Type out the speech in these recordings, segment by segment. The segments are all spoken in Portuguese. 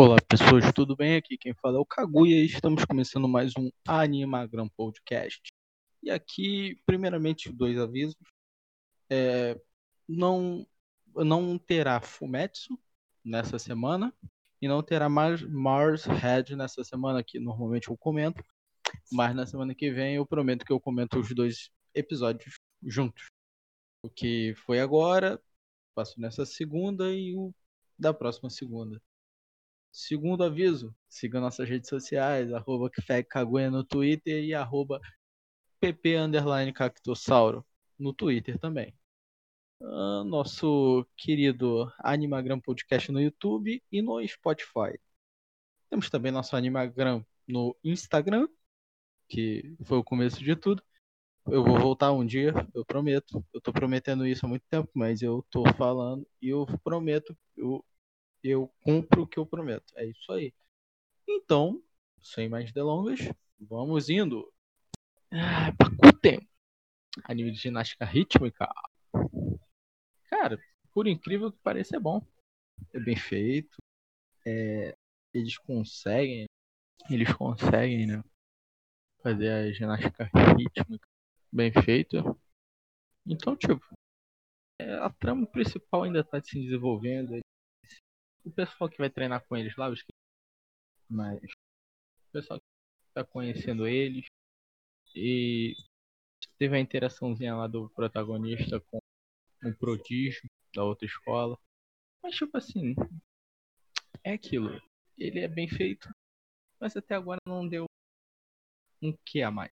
Olá pessoas, tudo bem? Aqui quem fala é o Kaguya e estamos começando mais um Animagram Podcast. E aqui, primeiramente, dois avisos. É, não, não terá Fumetsu nessa semana e não terá mais Mars Head nessa semana, que normalmente eu comento. Mas na semana que vem eu prometo que eu comento os dois episódios juntos. O que foi agora, passo nessa segunda e o da próxima segunda. Segundo aviso, siga nossas redes sociais, arroba no Twitter e arroba pp cactossauro no Twitter também. Uh, nosso querido Animagram Podcast no YouTube e no Spotify. Temos também nosso Animagram no Instagram, que foi o começo de tudo. Eu vou voltar um dia, eu prometo. Eu tô prometendo isso há muito tempo, mas eu tô falando e eu prometo, eu eu cumpro o que eu prometo. É isso aí. Então, sem mais delongas, vamos indo. Ah, Pakuten. Anime de ginástica rítmica. Cara, por incrível que pareça, é bom. É bem feito. É, eles conseguem. Eles conseguem, né? Fazer a ginástica rítmica bem feita. Então, tipo, é, a trama principal ainda está se desenvolvendo o pessoal que vai treinar com eles lá, os mas o pessoal que tá conhecendo eles e teve a interaçãozinha lá do protagonista com um prodígio da outra escola. Mas tipo assim, é aquilo. Ele é bem feito, mas até agora não deu um que a mais.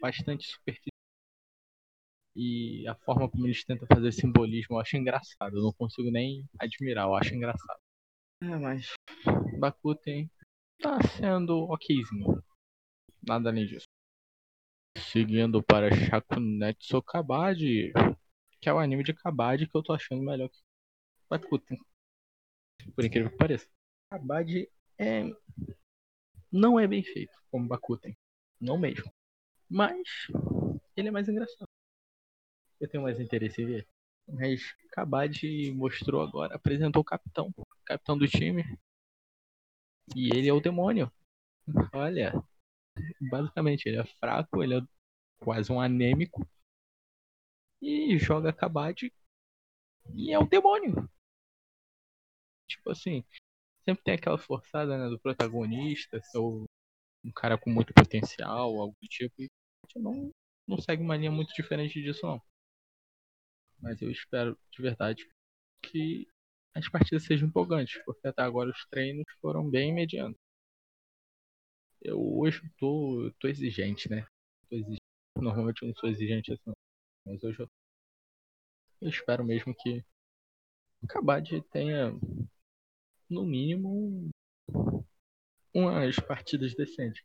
Bastante superficial. E a forma como eles tentam fazer simbolismo eu acho engraçado. Eu não consigo nem admirar, eu acho engraçado. É, mas Bakuten tá sendo okzinho. Nada além disso. Seguindo para Shakunetsu Kabadi, que é o anime de Kabadi que eu tô achando melhor que Bakuten. Por incrível que pareça. Kabadi é não é bem feito como Bakuten. Não mesmo. Mas ele é mais engraçado eu tenho mais interesse em ver. Mas Kabad mostrou agora, apresentou o capitão, capitão do time. E ele é o demônio. Olha, basicamente ele é fraco, ele é quase um anêmico. E joga Kabad e é o demônio. Tipo assim, sempre tem aquela forçada né, do protagonista, ser um cara com muito potencial, algo do tipo. E não, não segue uma linha muito diferente disso não. Mas eu espero de verdade que as partidas sejam empolgantes, porque até agora os treinos foram bem medianos. Eu hoje tô, tô exigente, né? Tô exigente. Normalmente eu não sou exigente assim, mas hoje eu, eu espero mesmo que o Kabad tenha, no mínimo, umas partidas decentes.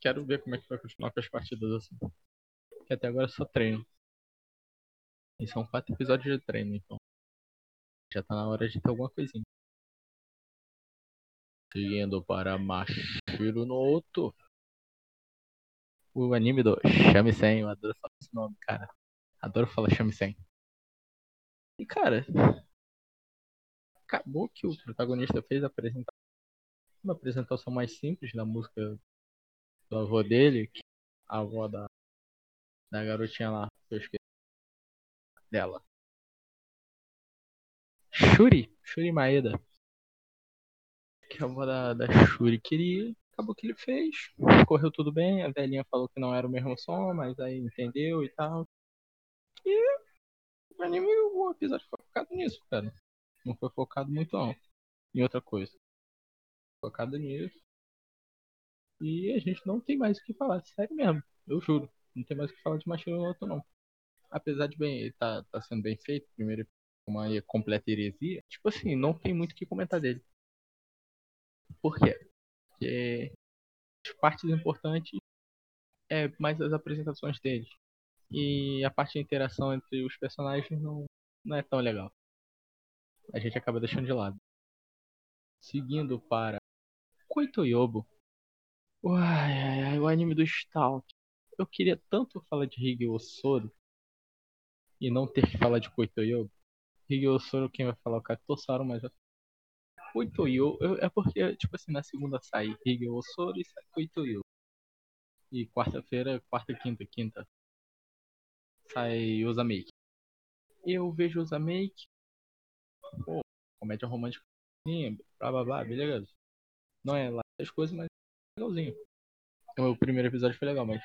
Quero ver como é que vai continuar com as partidas assim. Porque até agora é só treino. E são quatro episódios de treino, então. Já tá na hora de ter alguma coisinha. Seguindo para Mashiro no Oto. O anime do Shamisen. Eu adoro falar esse nome, cara. Adoro falar Shamisen. E, cara. Acabou que o protagonista fez apresentar uma apresentação mais simples da música do avô dele, que a avó da, da garotinha lá, que eu esqueci dela. Shuri, Shuri Maeda. Que é uma da, da Shuri queria. Acabou que ele fez. Correu tudo bem. A velhinha falou que não era o mesmo som, mas aí entendeu e tal. E o anime, o episódio foi focado nisso, cara. Não foi focado muito não. Em outra coisa. Focado nisso. E a gente não tem mais o que falar. Sério mesmo. Eu juro. Não tem mais o que falar de Machiro no outro não apesar de bem, tá, tá sendo bem feito, primeiro uma completa heresia, tipo assim, não tem muito o que comentar dele. Por quê? Porque as partes importantes é mais as apresentações dele. E a parte de interação entre os personagens não, não é tão legal. A gente acaba deixando de lado. Seguindo para Koitoyobo. Uai, ai, ai, o anime do Stalk. Eu queria tanto falar de Hige Osodo e não ter que falar de Koito Yoga. Higyo Soro quem vai falar o Katosaro, mas Koitoyo é porque, tipo assim, na segunda sai Hige Osoro e sai Koitoyo. E quarta-feira, quarta, quinta, quinta, sai Osamake. Eu vejo Osamake, pô, comédia romântica, blá blá blá, beleza. Não é lá as coisas, mas é legalzinho. O primeiro episódio foi legal, mas.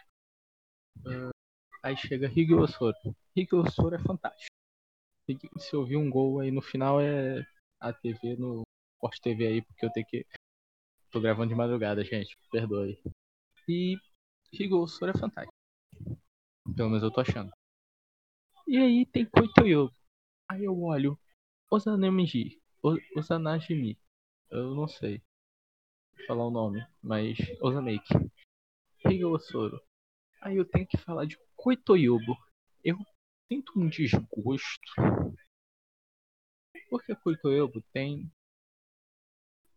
Uh, aí chega Hige Osoro. Hige Osoro é fantástico. Se ouvir um gol aí no final é a TV no Corte TV aí, porque eu tenho que. Tô gravando de madrugada, gente. Perdoe. E Higou Sora é fantástico. Pelo menos eu tô achando. E aí tem Koitoyo. Aí eu olho. Osanemiji. Osanajimi. Eu não sei falar o nome, mas Osamake. Higou Soro. Aí eu tenho que falar de Koitoyobo. Eu sinto um desgosto. Porque Koitoyobo tem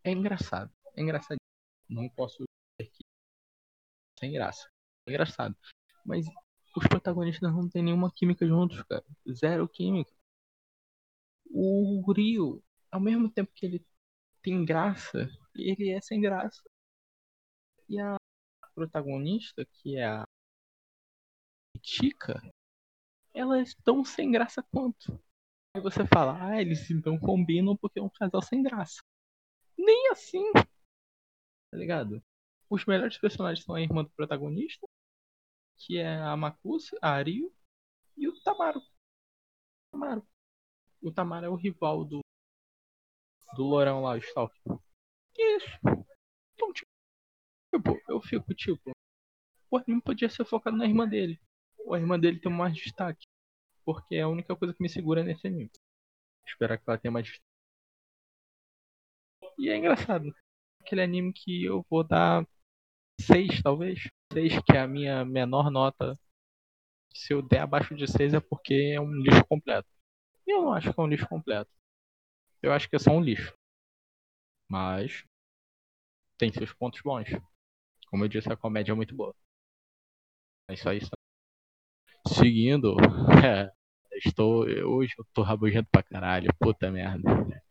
é engraçado. É engraçado. Não posso dizer que sem graça. É engraçado. Mas os protagonistas não têm nenhuma química juntos, cara. Zero química. O Rio, ao mesmo tempo que ele tem graça, ele é sem graça. E a protagonista, que é a Chica, ela é tão sem graça quanto. Aí você fala, ah, eles então combinam porque é um casal sem graça nem assim. Tá ligado? Os melhores personagens são a irmã do protagonista, que é a Makusa, a Ario, e o Tamaro. O. O Tamaro é o rival do do Lourão lá, o Stalk. Isso. Então, tipo, eu fico tipo, o anime podia ser focado na irmã dele. A irmã dele tem mais destaque. Porque é a única coisa que me segura nesse anime. Esperar que ela tenha mais destaque. E é engraçado. Aquele anime que eu vou dar 6, talvez. 6, que é a minha menor nota. Se eu der abaixo de 6 é porque é um lixo completo. E eu não acho que é um lixo completo. Eu acho que é só um lixo. Mas tem seus pontos bons. Como eu disse, a comédia é muito boa. É isso aí. Seguindo, é, estou hoje eu tô rabugento pra caralho, puta merda.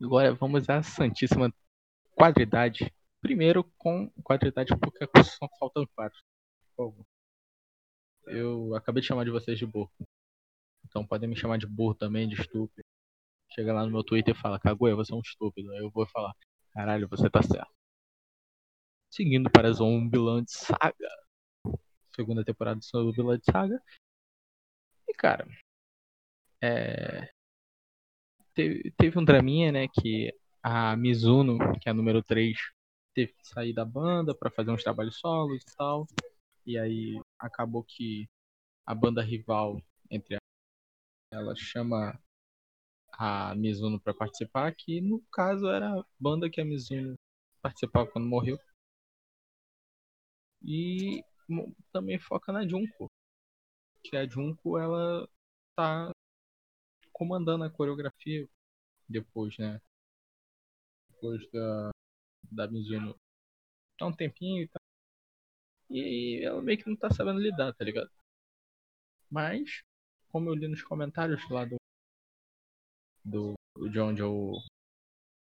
Agora vamos à Santíssima Quadridade. Primeiro com quadridade porque Constituição faltam quatro. Eu acabei de chamar de vocês de burro. Então podem me chamar de burro também, de estúpido. Chega lá no meu Twitter e fala, Kaguya, você é um estúpido. Aí eu vou falar, caralho, você tá certo. Seguindo para Zombieland Saga. Segunda temporada de Zombieland Saga. E cara, é teve, teve um draminha, né, que a Mizuno, que é a número 3, teve que sair da banda para fazer uns trabalhos solos e tal. E aí acabou que a banda rival entre ela chama a Mizuno para participar, que no caso era a banda que a Mizuno participava quando morreu. E também foca na Junko. Que a Junko ela tá comandando a coreografia depois, né? Depois da, da Mizuno. Há um tempinho e tal. E ela meio que não tá sabendo lidar, tá ligado? Mas, como eu li nos comentários lá do. do, de onde eu,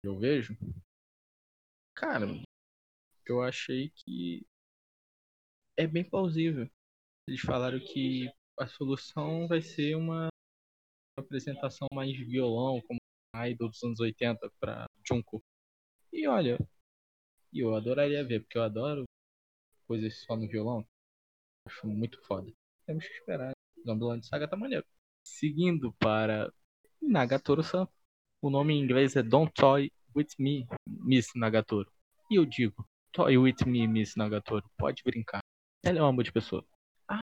eu vejo. Cara, eu achei que é bem plausível. Eles falaram que a solução vai ser uma apresentação mais violão, como Idol dos anos 80 pra Junko. E olha, eu adoraria ver, porque eu adoro coisas só no violão. Acho muito foda. Temos que esperar. Zombieland Saga tá maneiro. Seguindo para Nagatoro-san. O nome em inglês é Don't Toy With Me, Miss Nagatoro. E eu digo, Toy With Me, Miss Nagatoro. Pode brincar. Ela é uma boa de pessoa. Ah,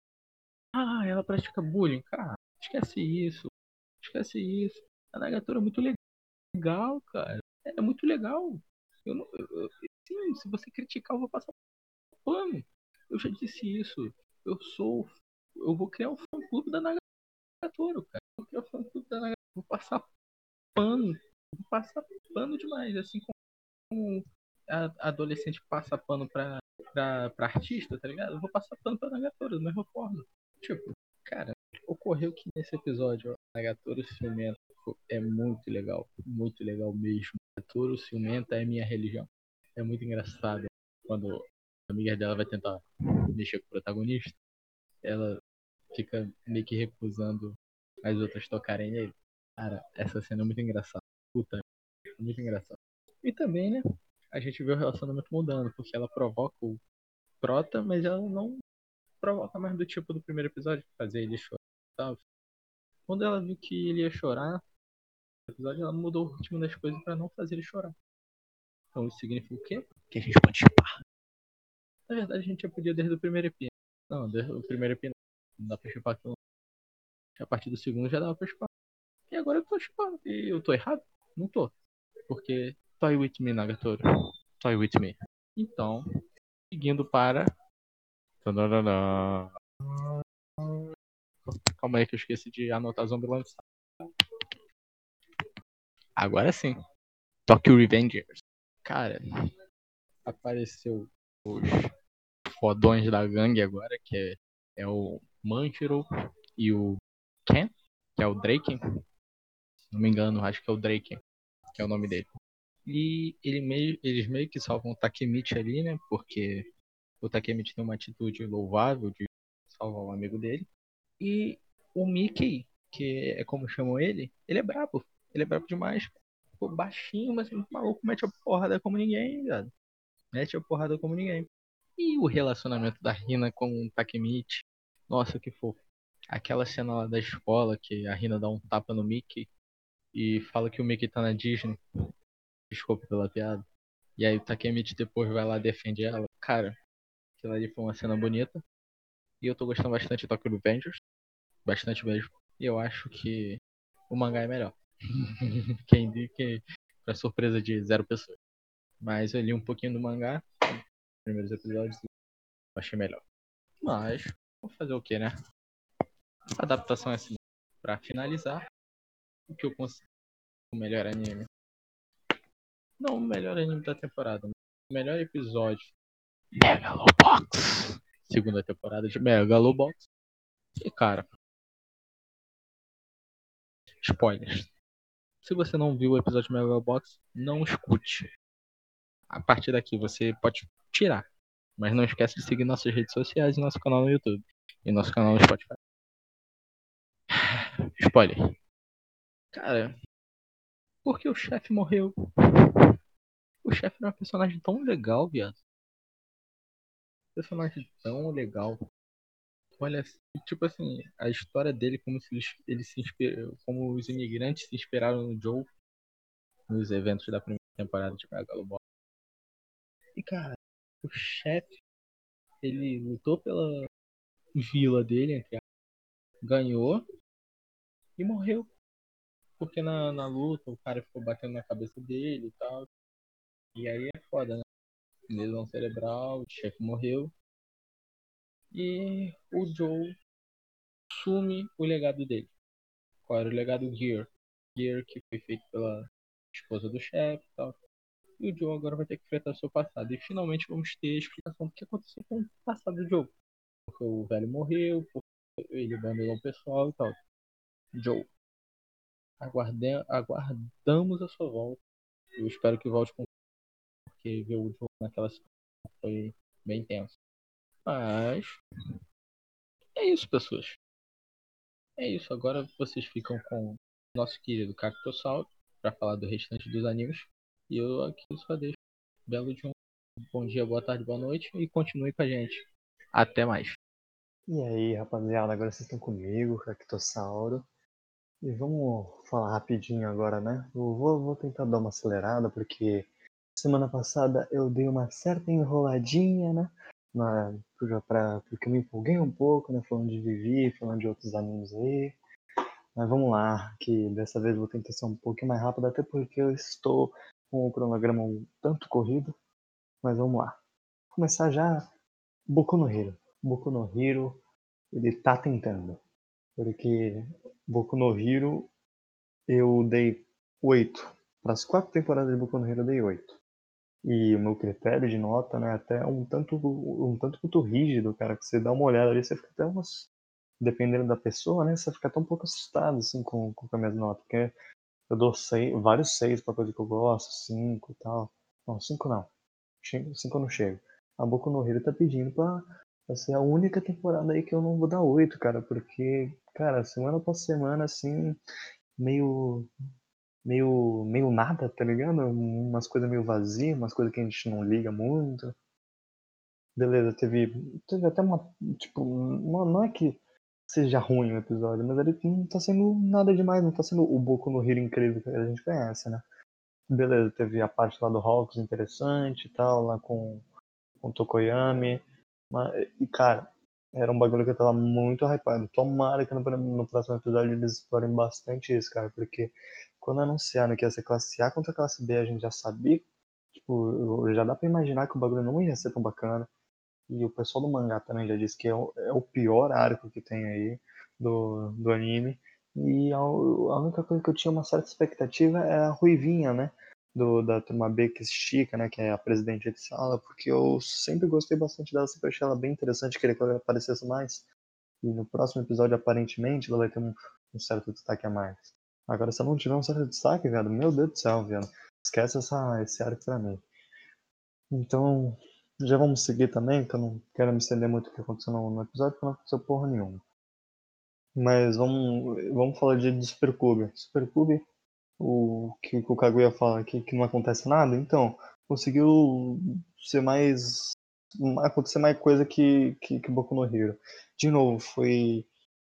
ah, ela pratica bullying. Cara, esquece isso. Esquece isso. A Nagatoro é muito legal, cara. É muito legal. Eu não, eu, sim, se você criticar, eu vou passar pano. Eu já disse isso. Eu sou. Eu vou criar um fã clube da Nagatoro, cara. Eu vou criar um fã clube da Nagatoro. Vou passar pano. Vou passar pano demais. Assim como a adolescente passa pano pra, pra, pra artista, tá ligado? Eu vou passar pano pra Nagatoro, da mesma forma. Tipo, cara, ocorreu que nesse episódio, a Nagatoro Ciumento é muito legal, muito legal mesmo. Turo ciumenta é minha religião. É muito engraçado quando a amiga dela vai tentar mexer com o protagonista, ela fica meio que recusando as outras tocarem nele. Cara, essa cena é muito engraçada. Puta, é muito engraçado. E também, né, a gente vê o relacionamento mudando, porque ela provoca o Prota, mas ela não provoca mais do tipo do primeiro episódio, fazer ele chorar e tal. Quando ela viu que ele ia chorar, no episódio ela mudou o ritmo das coisas para não fazer ele chorar. Então isso significa o quê? Que a gente pode chipar. Na verdade a gente já podia desde o primeiro EP. Não, desde o primeiro EP não dá pra chipar aquilo. A partir do segundo já dava pra chipar. E agora eu tô chipando. E eu tô errado? Não tô. Porque Toy with me, Nagatoro. Toy with me. Então, seguindo para. Calma aí que eu esqueci de anotar Zombieland. Agora sim. Tokyo Revengers. Cara, apareceu os fodões da gangue agora, que é, é o Manchiro e o Ken, que é o Drake. Se não me engano, acho que é o Drake, que é o nome dele. E ele meio, eles meio que salvam o Takemichi ali, né? Porque o Takemichi tem uma atitude louvável de salvar um amigo dele. E o Mickey, que é como chamam ele, ele é brabo. Ele é brabo demais. Ficou baixinho, mas o maluco mete a porrada como ninguém, cara. Mete a porrada como ninguém. E o relacionamento da Rina com o Takemichi. Nossa, que fofo. Aquela cena lá da escola que a Rina dá um tapa no Mickey e fala que o Mickey tá na Disney. Desculpa pela piada. E aí o Takemichi depois vai lá defende ela. Cara, aquilo ali foi uma cena bonita. E eu tô gostando bastante de Tokyo Revengers. Bastante mesmo. E eu acho que o mangá é melhor. Quem que pra surpresa de zero pessoas. Mas eu li um pouquinho do mangá. Primeiros episódios. Achei melhor. Mas, vou fazer o que, né? A adaptação é assim. Pra finalizar, o que eu considero o melhor anime não o melhor anime da temporada, o melhor episódio. Megalobox! Segunda temporada de Megalobox. E cara. Spoilers. Se você não viu o episódio de Megalobox, não escute. A partir daqui você pode tirar. Mas não esquece de seguir nossas redes sociais e nosso canal no YouTube. E nosso canal no Spotify. Spoiler. Cara, por que o chefe morreu? O chefe era um personagem tão legal, viado. Personagem tão legal. Olha, tipo assim, a história dele, como se ele se inspirou, como os imigrantes se inspiraram no Joe nos eventos da primeira temporada de Megalobox. E cara, o chefe, ele lutou pela vila dele, ganhou e morreu. Porque na, na luta o cara ficou batendo na cabeça dele e tal. E aí é foda, né? Lesão cerebral, o chefe morreu. E o Joe sume o legado dele. Qual era o legado Gear? Gear que foi feito pela esposa do chefe e tal. E o Joe agora vai ter que enfrentar o seu passado. E finalmente vamos ter a explicação do que aconteceu com o passado do Joe. Porque o velho morreu, porque ele abandonou o pessoal e tal. Joe. Aguarde... Aguardamos a sua volta. Eu espero que volte com porque ver o jogo naquela situação foi bem tenso. Mas é isso, pessoas. É isso. Agora vocês ficam com nosso querido Cactossauro para falar do restante dos animes. E eu aqui só deixo belo de um bom dia, boa tarde, boa noite e continue com a gente. Até mais. E aí, rapaziada, agora vocês estão comigo, Cactossauro. E vamos falar rapidinho agora, né? Eu vou, vou tentar dar uma acelerada porque Semana passada eu dei uma certa enroladinha, né? Na, pra, porque eu me empolguei um pouco, né? Falando de Vivi, falando de outros animes aí. Mas vamos lá, que dessa vez vou tentar ser um pouquinho mais rápido, até porque eu estou com o cronograma um tanto corrido. Mas vamos lá. Vou começar já Boku no Hero. Boku no Hero, ele tá tentando. Porque Boku no Hero eu dei 8. Para as quatro temporadas de Boku no Hero eu dei 8 e o meu critério de nota, né, até um tanto um tanto quanto rígido, cara, que você dá uma olhada ali, você fica até umas dependendo da pessoa, né, você fica até um pouco assustado assim com, com a minha nota, porque Eu dou seis, vários seis pra coisa que eu gosto, cinco e tal. Não, cinco não. Cinco eu não chego. A Boku no Hero tá pedindo pra, pra ser a única temporada aí que eu não vou dar oito, cara. Porque, cara, semana após semana, assim, meio. Meio. meio nada, tá ligado? Umas coisas meio vazias, umas coisas que a gente não liga muito. Beleza, teve. Teve até uma. Tipo, não, não é que seja ruim o episódio, mas ele não tá sendo nada demais, não tá sendo o Boku no Hero incrível que a gente conhece, né? Beleza, teve a parte lá do Hawks interessante e tal, lá com, com o Tokoyami. Mas, e cara, era um bagulho que eu tava muito hypado. Tomara que no, no próximo episódio eles explorem bastante isso, cara, porque quando anunciaram que ia ser classe A contra classe B, a gente já sabia, tipo, já dá pra imaginar que o bagulho não ia ser tão bacana. E o pessoal do mangá também já disse que é o, é o pior arco que tem aí do, do anime. E a, a, única coisa que eu tinha uma certa expectativa é a Ruivinha, né? Do, da turma B que estica, né? Que é a presidente de sala, porque eu sempre gostei bastante dela, sempre achei ela bem interessante, queria que ela aparecesse mais. E no próximo episódio, aparentemente, ela vai ter um, um certo destaque a mais. Agora, se ela não tiver um certo destaque, velho, meu Deus do céu, velho. Esquece essa, esse arco pra mim. Então, já vamos seguir também, que eu não quero me estender muito o que aconteceu no, episódio, porque não aconteceu porra nenhuma. Mas vamos, vamos falar de, de Supercube. Supercube, o que, que o Kaguya fala aqui, que não acontece nada, então, conseguiu ser mais. acontecer mais coisa que, que, que Boku no Hero. De novo, foi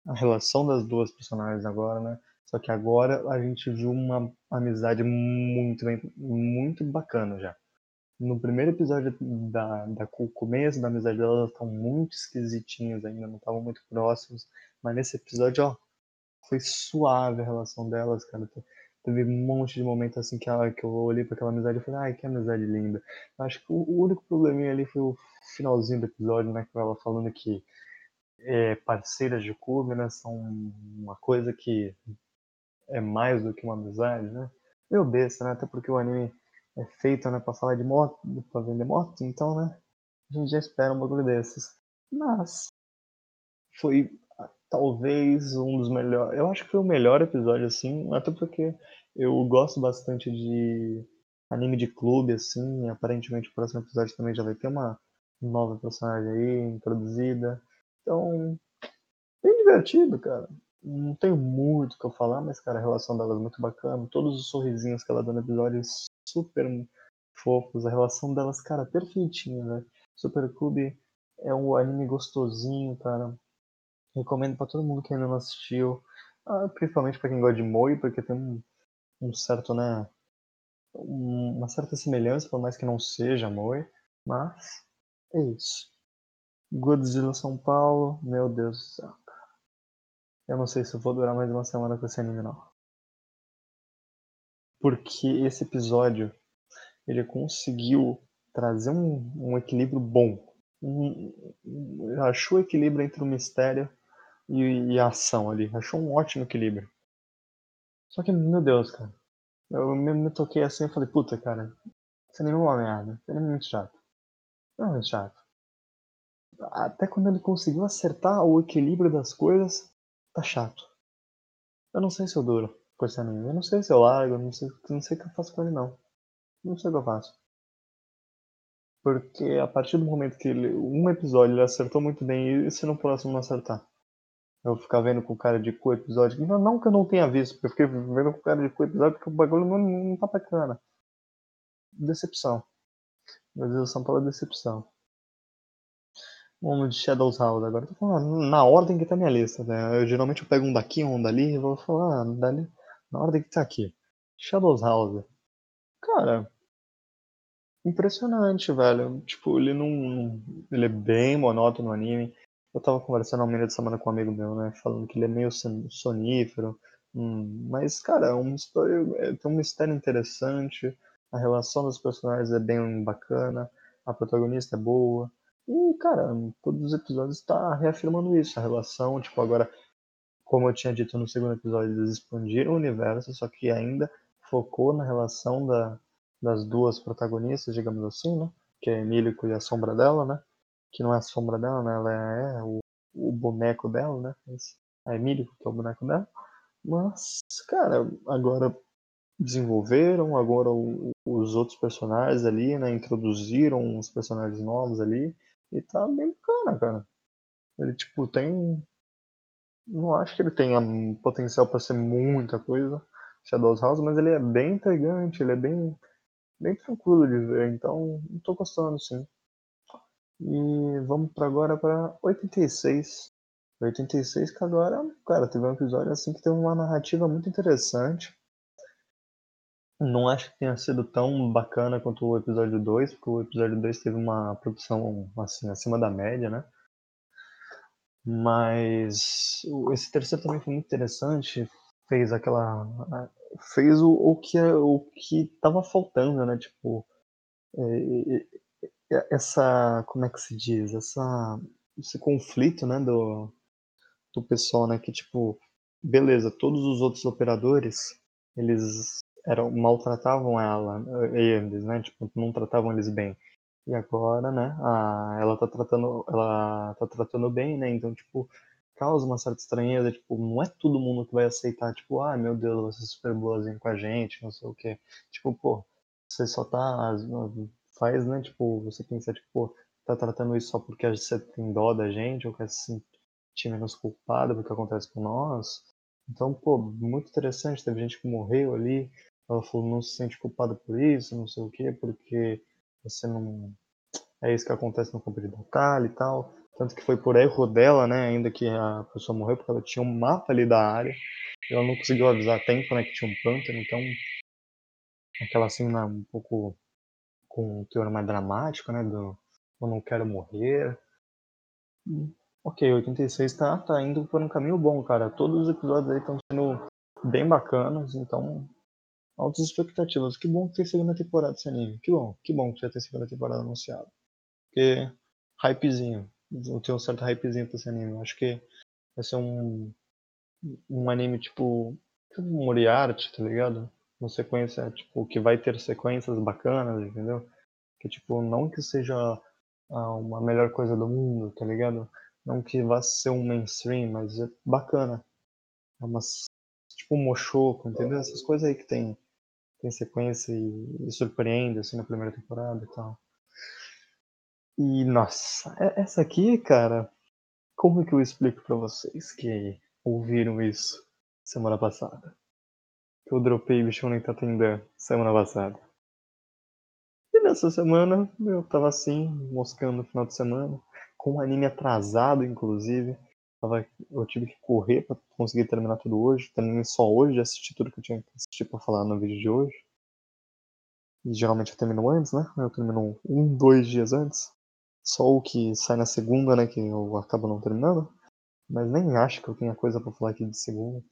a relação das duas personagens agora, né? Só que agora a gente viu uma amizade muito, muito bacana já no primeiro episódio da, da o começo da amizade delas, elas estão muito esquisitinhas ainda, não estavam muito próximos. Mas nesse episódio, ó, foi suave a relação delas, cara. Teve um monte de momentos assim que, ela, que eu olhei para aquela amizade e falei, ai, que amizade linda. Acho que o, o, único probleminha ali foi o finalzinho do episódio, né? Com ela falando que é, parceiras de clube, né? São uma coisa que é mais do que uma amizade, né? Meu besta, né? Até porque o anime é feito, né, para falar de moto, para vender moto, então, né, a gente já espera um bagulho desses. Mas foi talvez um dos melhores, eu acho que foi o melhor episódio assim, até porque eu gosto bastante de anime de clube assim, aparentemente o próximo episódio também já vai ter uma nova personagem aí introduzida. Então, bem divertido, cara. Não tenho muito o que eu falar, mas, cara, a relação delas é muito bacana. Todos os sorrisinhos que ela dá no episódio super fofos. A relação delas, cara, perfeitinha, né? Super Cube é um anime gostosinho, cara. Recomendo para todo mundo que ainda não assistiu. Ah, principalmente para quem gosta de Moi, porque tem um, um certo, né? Um, uma certa semelhança, por mais que não seja Moi. Mas é isso. Godzilla São Paulo, meu Deus do céu. Eu não sei se eu vou durar mais uma semana com esse anime, não porque esse episódio ele conseguiu trazer um, um equilíbrio bom. Um, um, achou equilíbrio entre o mistério e, e, a ação ali. Achou um ótimo equilíbrio. Só que, meu Deus, cara. Eu me, me toquei assim e falei, puta, cara, esse anime é uma merda. Esse anime é muito chato. Não é muito chato. Até quando ele conseguiu acertar o equilíbrio das coisas, tá chato. Eu não sei se eu duro com esse anime. Eu não sei se eu largo, não sei, não sei o que eu faço com ele não. Não sei o que eu faço. Porque a partir do momento que ele, um episódio ele acertou muito bem, e se no próximo não acertar? Eu ficar vendo com cara de cu episódio. Não, não que eu não tenha visto, porque eu fiquei vendo com cara de cu episódio porque o bagulho não, não tá bacana. Decepção. Meu Deus, São Paulo é decepção. Vamos de Shadows House agora. Tô falando na ordem que tá minha lista, né? Eu, geralmente eu pego um daqui, um dali e vou falar, ah, dali na ordem que tá aqui. Shadows House. Cara, impressionante, velho. Tipo, ele não. Ele é bem monótono no anime. Eu tava conversando ao meio de semana com um amigo meu, né? Falando que ele é meio sonífero. Hum, mas, cara, é uma história. É, tem um mistério interessante. A relação dos personagens é bem bacana. A protagonista é boa. E, cara, todos os episódios tá reafirmando isso. A relação, tipo, agora como eu tinha dito no segundo episódio, eles expandiram o universo, só que ainda focou na relação da, das duas protagonistas, digamos assim, né? Que é Emílico e a sombra dela, né? Que não é a sombra dela, né? Ela é o, o boneco dela, né? A Emílico, que é o boneco dela. Mas, cara, agora desenvolveram agora o, os outros personagens ali, né? Introduziram os personagens novos ali. E tá bem bacana, cara. Ele, tipo, tem. Não acho que ele tenha potencial para ser muita coisa, Shadows House, mas ele é bem intrigante, ele é bem, bem tranquilo de ver, então tô gostando sim. E vamos para agora para 86. 86 que agora, cara, teve um episódio assim que teve uma narrativa muito interessante. Não acho que tenha sido tão bacana quanto o episódio 2, porque o episódio 2 teve uma produção assim acima da média, né? Mas esse terceiro também foi muito interessante, fez aquela fez o, o que é, o que tava faltando, né? Tipo, é, é, essa como é que se diz? Essa esse conflito, né, do do pessoal, né, que tipo, beleza, todos os outros operadores, eles eram maltratavam ela, eles, né? Tipo, não tratavam eles bem. E agora, né, a, ela tá tratando, ela tá tratando bem, né? Então, tipo, causa uma certa estranheza, tipo, não é todo mundo que vai aceitar, tipo, ah, meu Deus, você é super boazinha com a gente, não sei o quê. Tipo, pô, você só tá faz, né, tipo, você pensa, tipo, pô, tá tratando isso só porque você tem dó da gente ou quer se sentir menos culpada porque acontece com nós. Então, pô, muito interessante, teve gente que morreu ali, ela falou, não se sente culpada por isso, não sei o quê, porque você não. É isso que acontece no campo de batalha e tal. Tanto que foi por erro dela, né? Ainda que a pessoa morreu, porque ela tinha um mapa ali da área. E ela não conseguiu avisar a tempo, né? Que tinha um pântano. Então, aquela cena um pouco com um teor mais dramático, né? Do eu não quero morrer. Ok, 86 tá, tá indo por um caminho bom, cara. Todos os episódios aí estão sendo bem bacanas, então altas expectativas. Que bom que tem segunda temporada desse anime. Que bom, que bom que já tem segunda temporada anunciada. Porque, hypezinho. Eu tenho um certo hypezinho pra esse anime. acho que vai ser um, um anime tipo, tipo Moriarty, tá ligado? Uma sequência, tipo, que vai ter sequências bacanas, entendeu? Que, tipo, não que seja a, uma melhor coisa do mundo, tá ligado? Não que vá ser um mainstream, mas é bacana. É umas, tipo um Mochoco, entendeu? Essas coisas aí que tem tem sequência e, e surpreende assim na primeira temporada e tal. E nossa, essa aqui, cara, como é que eu explico para vocês que ouviram isso semana passada? Que eu dropei Bichão Nem Tatendã semana passada. E nessa semana eu tava assim, moscando no final de semana, com um anime atrasado, inclusive. Tava, eu tive que correr para conseguir terminar tudo hoje. Terminei só hoje, assisti tudo que eu tinha que assistir para falar no vídeo de hoje. E geralmente eu termino antes, né? Eu termino um, dois dias antes. Só o que sai na segunda, né? Que eu acabo não terminando. Mas nem acho que eu tenha coisa para falar aqui de segunda.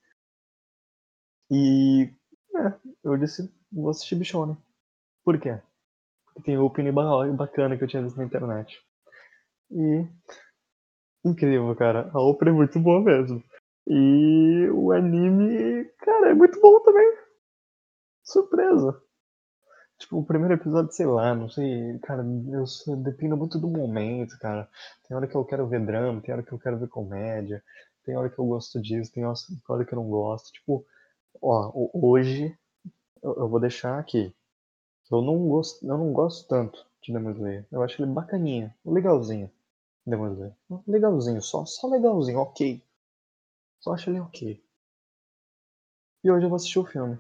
E. É, eu disse, vou assistir Bichone. Por quê? Porque tem opening bacana que eu tinha visto na internet. E incrível, cara. A ópera é muito boa mesmo. E o anime, cara, é muito bom também. Surpresa. Tipo, o primeiro episódio, sei lá, não sei, cara, eu dependo muito do momento, cara. Tem hora que eu quero ver drama, tem hora que eu quero ver comédia, tem hora que eu gosto disso, tem hora que eu não gosto. Tipo, ó, hoje eu, eu vou deixar aqui. Eu não gosto, eu não gosto tanto de Demon Slayer. Eu acho ele bacaninha, legalzinho. Demon Slayer. Legalzinho, só, só legalzinho, ok. Só acho ele ok. E hoje eu vou assistir o filme.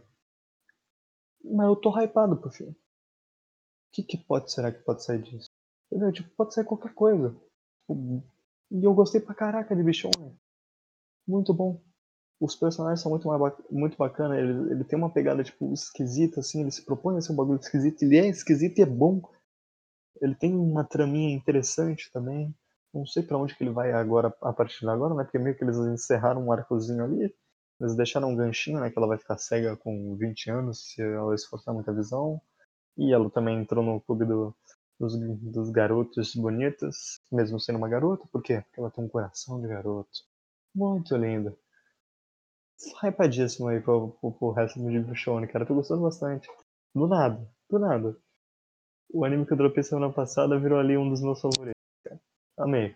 Mas eu tô hypado pro filme. O que, que pode será que pode sair disso? Entendeu? Tipo, pode sair qualquer coisa. Tipo, e eu gostei pra caraca de Bichon. Muito bom. Os personagens são muito, mais muito bacana. Ele, ele tem uma pegada, tipo, esquisita, assim. Ele se propõe a ser um bagulho esquisito. Ele é esquisito e é bom. Ele tem uma traminha interessante também. Não sei para onde que ele vai agora, a partir de agora, né? Porque meio que eles encerraram um arcozinho ali. Eles deixaram um ganchinho, né? Que ela vai ficar cega com 20 anos se ela esforçar muita visão. E ela também entrou no clube do, dos, dos garotos bonitos, mesmo sendo uma garota. Por quê? Porque ela tem um coração de garoto. Muito linda. Hypadíssimo aí pro, pro, pro resto do show, né, cara? Tô gostando bastante. Do nada, do nada. O anime que eu dropei semana passada virou ali um dos meus favoritos. Amei.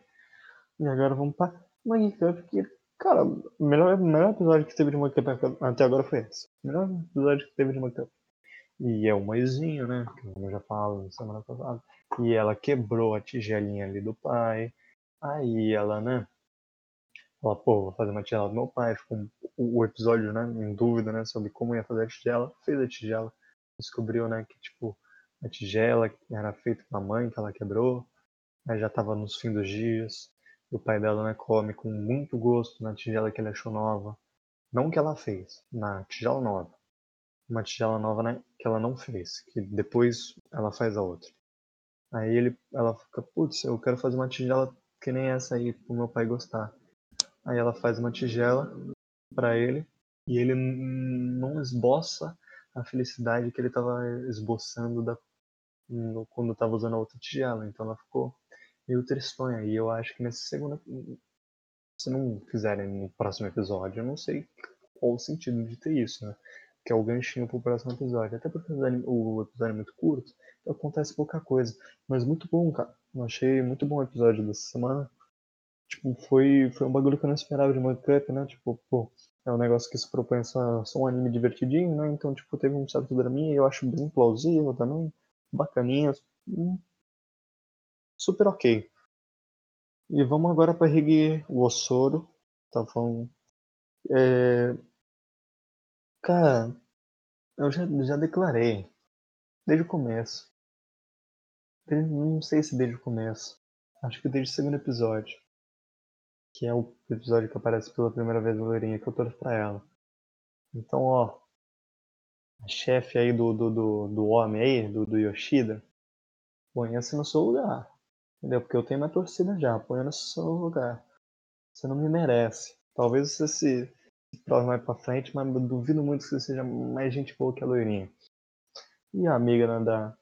E agora vamos pra Cup, que Cara, o melhor, melhor episódio que teve de Monkey até agora foi esse. O melhor episódio que teve de Monkey E é o mãezinho, né? Como eu já falo semana passada. E ela quebrou a tigelinha ali do pai. Aí ela, né? Ela, pô, vou fazer uma tigela do meu pai. Ficou o episódio, né? Em dúvida, né? Sobre como ia fazer a tigela. Fez a tigela. Descobriu, né? Que, tipo, a tigela era feita com a mãe que ela quebrou. Aí já tava nos fins dos dias. O pai dela né, come com muito gosto na tigela que ele achou nova. Não que ela fez, na tigela nova. Uma tigela nova né, que ela não fez, que depois ela faz a outra. Aí ele, ela fica, putz, eu quero fazer uma tigela que nem essa aí, pro meu pai gostar. Aí ela faz uma tigela para ele e ele não esboça a felicidade que ele estava esboçando da, quando estava usando a outra tigela. Então ela ficou meio tristonha. E eu acho que nesse segundo. Se não fizerem no próximo episódio, eu não sei qual o sentido de ter isso, né? Que é o ganchinho pro próximo episódio. Até porque o episódio é muito curto, então acontece pouca coisa. Mas muito bom, cara. Eu achei muito bom o episódio dessa semana. Tipo, foi, foi um bagulho que eu não esperava de Mug né? Tipo, pô, é um negócio que se propõe a ser um anime divertidinho, né? Então, tipo, teve um certo draminha eu acho bem plausível também. Bacaninha. Super ok. E vamos agora para Higi Osoro. Tá falando. É... Cara, eu já, já declarei. Desde o começo. Não sei se desde o começo. Acho que desde o segundo episódio. Que é o episódio que aparece pela primeira vez a loirinha que eu torço pra ela. Então, ó. A chefe aí do, do, do, do homem aí, do, do Yoshida. Ponha-se no seu lugar. Entendeu? Porque eu tenho minha torcida já, põe no seu lugar. Você não me merece. Talvez você se, prove mais pra frente, mas duvido muito que você seja mais gente boa que a loirinha. E a amiga né, da.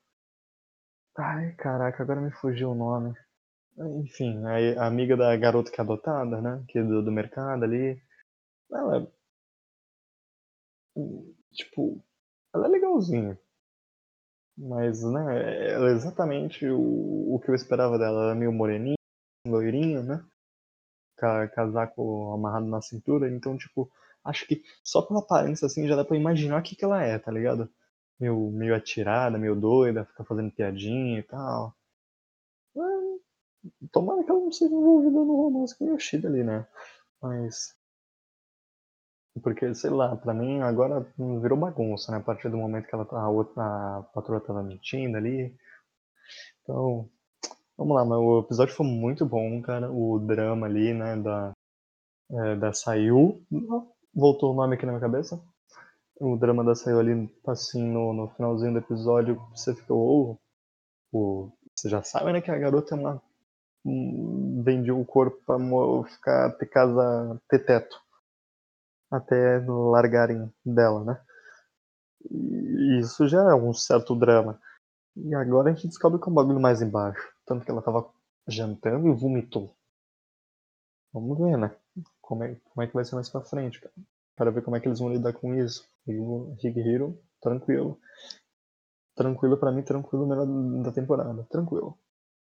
Ai, caraca, agora me fugiu o nome. Enfim, a, amiga da garota que é adotada, né? Que é do, do mercado ali. Ela. Tipo, ela é legalzinha. Mas, né, ela é exatamente o, o que eu esperava dela. Ela é meio moreninha, loirinha, né? Casaco amarrado na cintura. Então, tipo, acho que só pela aparência, assim, já dá pra imaginar o que, que ela é, tá ligado? Meio, meio atirada, meio doida, fica fazendo piadinha e tal. tomara que ela não seja envolvida no romance com o Yoshida ali, né? Mas porque, sei lá, pra mim agora virou bagunça, né? A partir do momento que ela, tá, a, outra, a patroa tava mentindo ali. Então, vamos lá, mas o episódio foi muito bom, cara. O drama ali, né, da, é, da Sayu. Voltou o nome aqui na minha cabeça. O drama da Sayu ali, assim, no, no finalzinho do episódio, você ficou, oh, você já sabe, né, que a garota é uma. Um, vendeu o corpo pra ficar, ter casa, ter teto até largarem dela, né? E isso já é um certo drama. E agora a gente descobre que é um bagulho mais embaixo. Tanto que ela tava jantando e vomitou. Vamos ver, né? Como é, como é que vai ser mais pra frente, cara. Para ver como é que eles vão lidar com isso. Higehiro, tranquilo. Tranquilo para mim, tranquilo melhor da temporada. Tranquilo.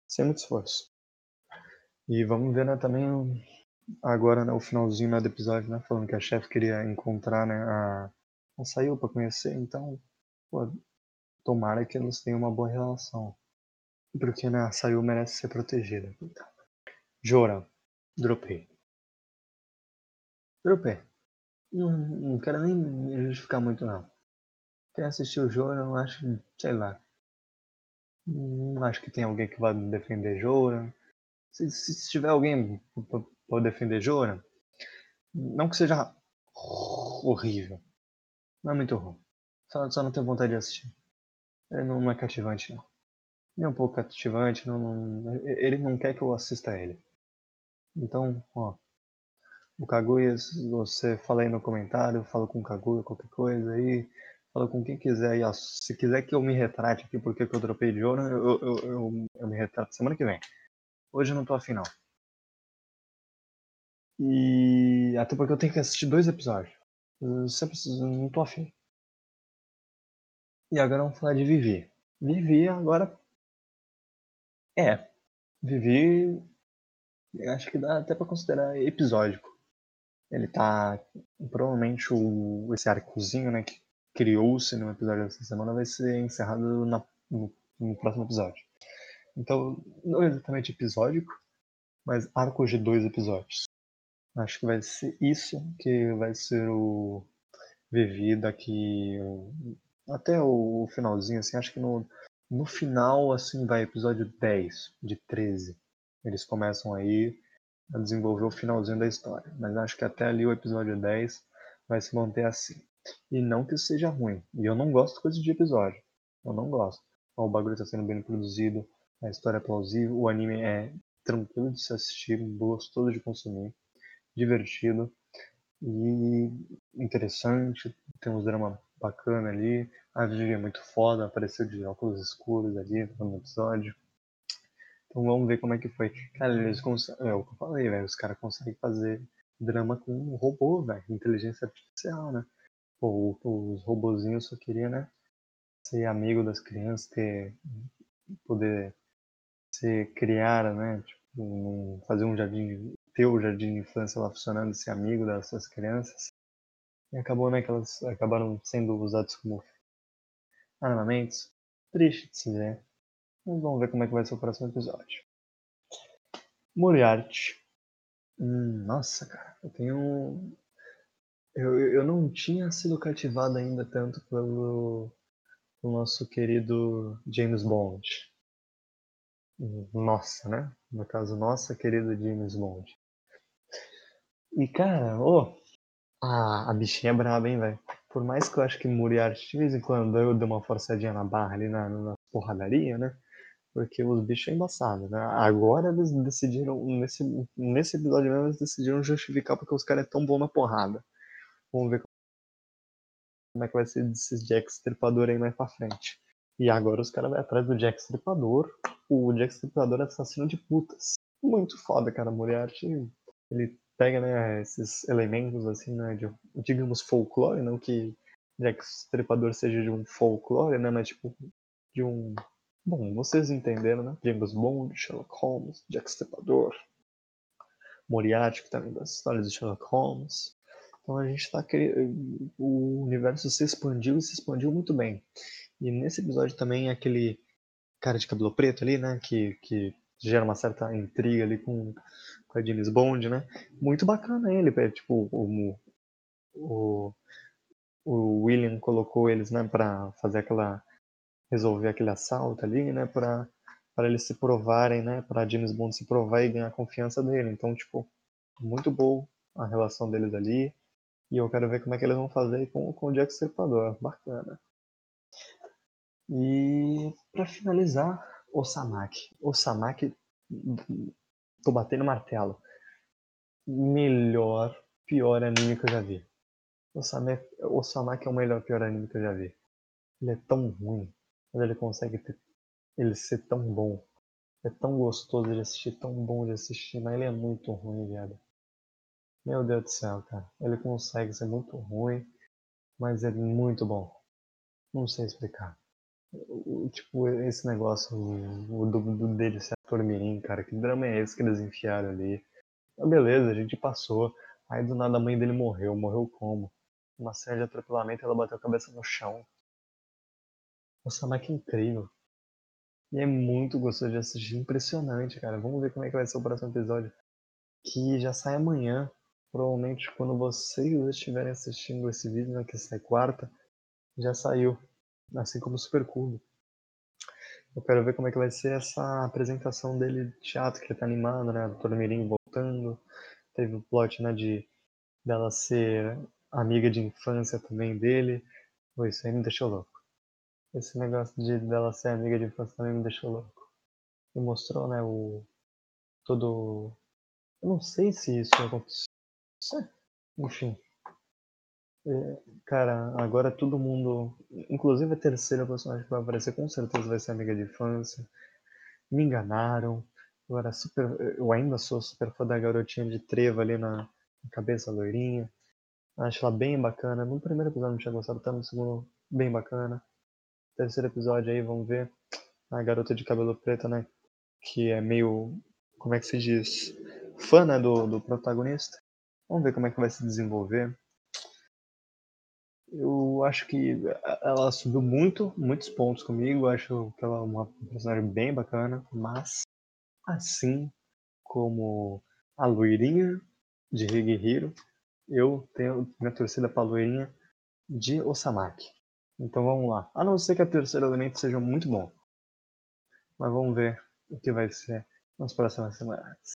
Sem muito esforço. E vamos ver, né, também agora, né, o finalzinho né, do episódio, né, falando que a chefe queria encontrar, né, a, saiu para conhecer, então, pô, tomara que eles tenham uma boa relação. Porque, né, a Sayu merece ser protegida. Jora, dropei. Dropei. Não, não quero nem me justificar muito, não. Quem assistiu o Jora, eu acho, sei lá. Não acho que tem alguém que vá defender Jora. Se, se, se tiver alguém ou defender Jora, não que seja horrível, não é muito ruim. Só, só não tenho vontade de assistir. Ele não é cativante, não. Nem um pouco cativante, não, não, ele não quer que eu assista ele. Então, ó, o Kaguya, você fala aí no comentário, fala com o Kaguya, qualquer coisa aí, fala com quem quiser. E, ó, se quiser que eu me retrate aqui porque eu dropei de ouro, eu, eu, eu, eu me retrato semana que vem. Hoje eu não tô afim, não. E até porque eu tenho que assistir dois episódios. Eu sempre não tô afim. E agora vamos falar de Vivi. Vivi agora. É. Vivi. Acho que dá até pra considerar episódico. Ele tá. Provavelmente o, esse arcozinho, né, que criou-se no episódio dessa semana vai ser encerrado na, no, no próximo episódio. Então, não é exatamente episódico, mas arcos de dois episódios. Acho que vai ser isso que vai ser o Vivi daqui até o finalzinho, assim, acho que no, no final, assim, vai episódio 10 de 13. Eles começam aí a desenvolver o finalzinho da história. Mas acho que até ali o episódio 10 vai se manter assim. E não que seja ruim. E eu não gosto de coisas de episódio. Eu não gosto. O bagulho está sendo bem produzido, a história é plausível, o anime é tranquilo de se assistir, gostoso de consumir, divertido e interessante. Tem uns drama bacana ali. A Vivi é muito foda, apareceu de óculos escuros ali no episódio. Então vamos ver como é que foi. Cara, eles conseguem. É o que eu falei, velho. Os caras conseguem fazer drama com um robô, velho. Inteligência artificial, né? Pô, os robozinhos só queriam, né? Ser amigo das crianças, ter. poder ser criar, né? Tipo, fazer um jardim. Ter o jardim de infância lá funcionando, ser amigo dessas crianças. E acabou, né? Que elas acabaram sendo usadas como armamentos. Triste de se ver. Mas vamos ver como é que vai ser o próximo episódio. Moriarty. Hum, nossa, cara, eu tenho. Eu, eu não tinha sido cativado ainda tanto pelo, pelo nosso querido James Bond. Nossa, né? No caso, nossa querida James Bond. E cara, ô, a, a bichinha é braba, hein, velho? Por mais que eu acho que Moriarty de vez em quando eu dei uma forçadinha na barra ali na, na porradaria, né? Porque os bichos é embaçado, né? Agora eles decidiram, nesse, nesse episódio mesmo, eles decidiram justificar porque os caras é tão bom na porrada. Vamos ver como é que vai ser esses Jack Stripador aí mais pra frente. E agora os caras vão atrás do Jack Stripador. O Jack Stripador é assassino de putas. Muito foda, cara. Moriarty, ele pega, né, esses elementos, assim, né, de, digamos, folclore, não que Jack Stripador seja de um folclore, né, mas tipo, de um Bom, vocês entenderam, né? James Bond, Sherlock Holmes, Jack Stripador, Moriarty, que também das histórias de Sherlock Holmes. Então a gente está o universo se expandiu e se expandiu muito bem. E nesse episódio também aquele cara de cabelo preto ali, né, que, que gera uma certa intriga ali com, com a James Bond, né? Muito bacana ele, é, tipo o, o, o William colocou eles, né, para fazer aquela resolver aquele assalto ali, né, para para eles se provarem, né, para James Bond se provar e ganhar a confiança dele. Então, tipo, muito boa a relação deles ali. E eu quero ver como é que eles vão fazer com, com o Jack Stripador. Bacana. E para finalizar, o Samaki. O Samaki, tô batendo martelo. Melhor, pior anime que eu já vi. O Samaki é o melhor, pior anime que eu já vi. Ele é tão ruim mas ele consegue ter, ele ser tão bom. É tão gostoso de assistir, tão bom de assistir, mas ele é muito ruim, viado. Meu Deus do céu, cara. Ele consegue ser muito ruim, mas é muito bom. Não sei explicar. O, tipo, esse negócio o, do, dele ser ator mirim, cara. Que drama é esse que eles enfiaram ali? Mas beleza, a gente passou. Aí do nada a mãe dele morreu. Morreu como? Uma série de atropelamento ela bateu a cabeça no chão. Nossa, mas que incrível. E é muito gostoso de assistir, impressionante, cara. Vamos ver como é que vai ser o próximo episódio. Que já sai amanhã. Provavelmente quando vocês estiverem assistindo esse vídeo, né, que sai quarta, já saiu. Assim como o Super Cubo. Eu quero ver como é que vai ser essa apresentação dele de teatro, que ele tá animado, né? A doutora Mirim voltando. Teve o plot, né, de dela ser amiga de infância também dele. Pô, isso aí me deixou louco. Esse negócio de dela ser amiga de infância também me deixou louco. E mostrou, né, o. todo. Eu não sei se isso aconteceu. Enfim. Cara, agora todo mundo. Inclusive a terceira personagem que vai aparecer com certeza vai ser amiga de infância. Me enganaram. Eu era super. Eu ainda sou super fã da garotinha de treva ali na, na cabeça loirinha. Acho ela bem bacana. No primeiro episódio não tinha gostado tanto, no segundo, bem bacana terceiro episódio aí, vamos ver a garota de cabelo preto, né? Que é meio. Como é que se diz? Fã, né? Do, do protagonista. Vamos ver como é que vai se desenvolver. Eu acho que ela subiu muito, muitos pontos comigo. Acho que ela é uma personagem bem bacana, mas assim como a loirinha de Higehiro, eu tenho minha torcida para a loirinha de Osamaki. Então vamos lá. A não ser que a terceiro elemento seja muito bom. Mas vamos ver o que vai ser nas próximas semanas.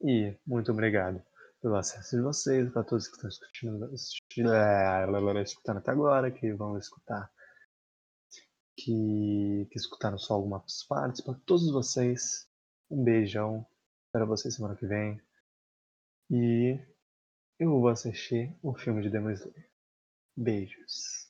E muito obrigado pelo acesso de vocês, para todos que estão escutando, escutando até agora, que vão escutar, que, que escutaram só algumas partes, para todos vocês, um beijão, para vocês semana que vem. E eu vou assistir o filme de Demon Slayer. Beijos.